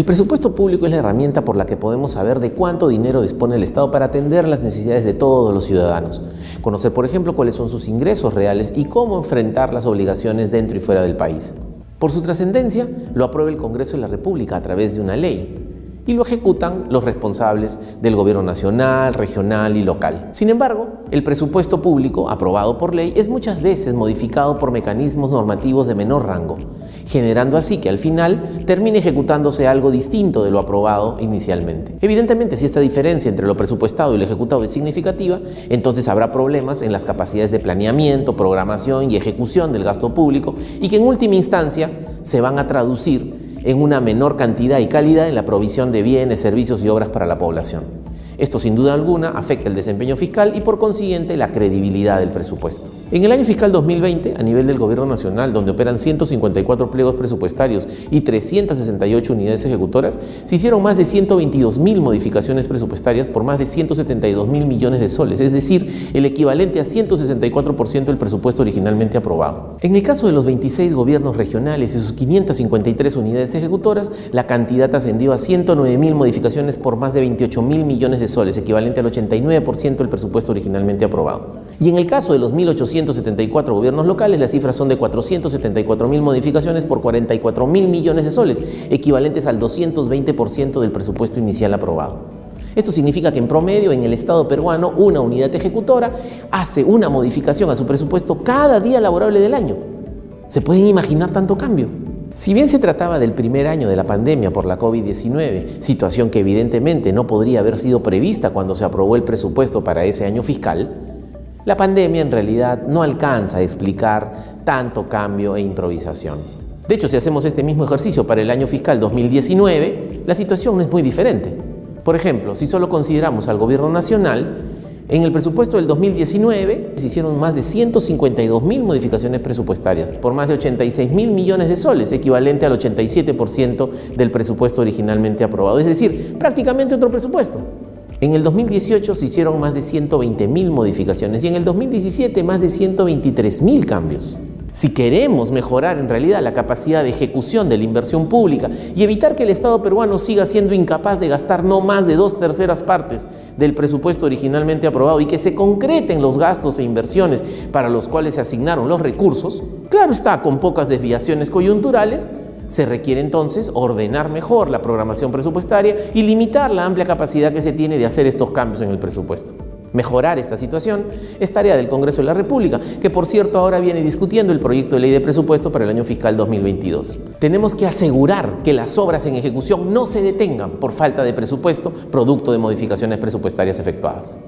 El presupuesto público es la herramienta por la que podemos saber de cuánto dinero dispone el Estado para atender las necesidades de todos los ciudadanos. Conocer, por ejemplo, cuáles son sus ingresos reales y cómo enfrentar las obligaciones dentro y fuera del país. Por su trascendencia, lo aprueba el Congreso de la República a través de una ley y lo ejecutan los responsables del gobierno nacional, regional y local. Sin embargo, el presupuesto público, aprobado por ley, es muchas veces modificado por mecanismos normativos de menor rango, generando así que al final termine ejecutándose algo distinto de lo aprobado inicialmente. Evidentemente, si esta diferencia entre lo presupuestado y lo ejecutado es significativa, entonces habrá problemas en las capacidades de planeamiento, programación y ejecución del gasto público y que en última instancia se van a traducir en una menor cantidad y calidad en la provisión de bienes, servicios y obras para la población. Esto sin duda alguna afecta el desempeño fiscal y por consiguiente la credibilidad del presupuesto. En el año fiscal 2020, a nivel del Gobierno Nacional, donde operan 154 pliegos presupuestarios y 368 unidades ejecutoras, se hicieron más de 122 mil modificaciones presupuestarias por más de 172 mil millones de soles, es decir, el equivalente a 164% del presupuesto originalmente aprobado. En el caso de los 26 gobiernos regionales y sus 553 unidades ejecutoras, la cantidad ascendió a 109 mil modificaciones por más de 28 mil millones de soles, equivalente al 89% del presupuesto originalmente aprobado. Y en el caso de los 1.874 gobiernos locales, las cifras son de 474 mil modificaciones por 44 mil millones de soles, equivalentes al 220% del presupuesto inicial aprobado. Esto significa que en promedio en el Estado peruano una unidad ejecutora hace una modificación a su presupuesto cada día laborable del año. ¿Se pueden imaginar tanto cambio? Si bien se trataba del primer año de la pandemia por la COVID-19, situación que evidentemente no podría haber sido prevista cuando se aprobó el presupuesto para ese año fiscal, la pandemia en realidad no alcanza a explicar tanto cambio e improvisación. De hecho, si hacemos este mismo ejercicio para el año fiscal 2019, la situación no es muy diferente. Por ejemplo, si solo consideramos al gobierno nacional, en el presupuesto del 2019 se hicieron más de 152 mil modificaciones presupuestarias por más de 86 mil millones de soles, equivalente al 87% del presupuesto originalmente aprobado. Es decir, prácticamente otro presupuesto. En el 2018 se hicieron más de 120 mil modificaciones y en el 2017 más de 123 mil cambios. Si queremos mejorar en realidad la capacidad de ejecución de la inversión pública y evitar que el Estado peruano siga siendo incapaz de gastar no más de dos terceras partes del presupuesto originalmente aprobado y que se concreten los gastos e inversiones para los cuales se asignaron los recursos, claro está, con pocas desviaciones coyunturales, se requiere entonces ordenar mejor la programación presupuestaria y limitar la amplia capacidad que se tiene de hacer estos cambios en el presupuesto. Mejorar esta situación es tarea del Congreso de la República, que por cierto ahora viene discutiendo el proyecto de ley de presupuesto para el año fiscal 2022. Tenemos que asegurar que las obras en ejecución no se detengan por falta de presupuesto, producto de modificaciones presupuestarias efectuadas.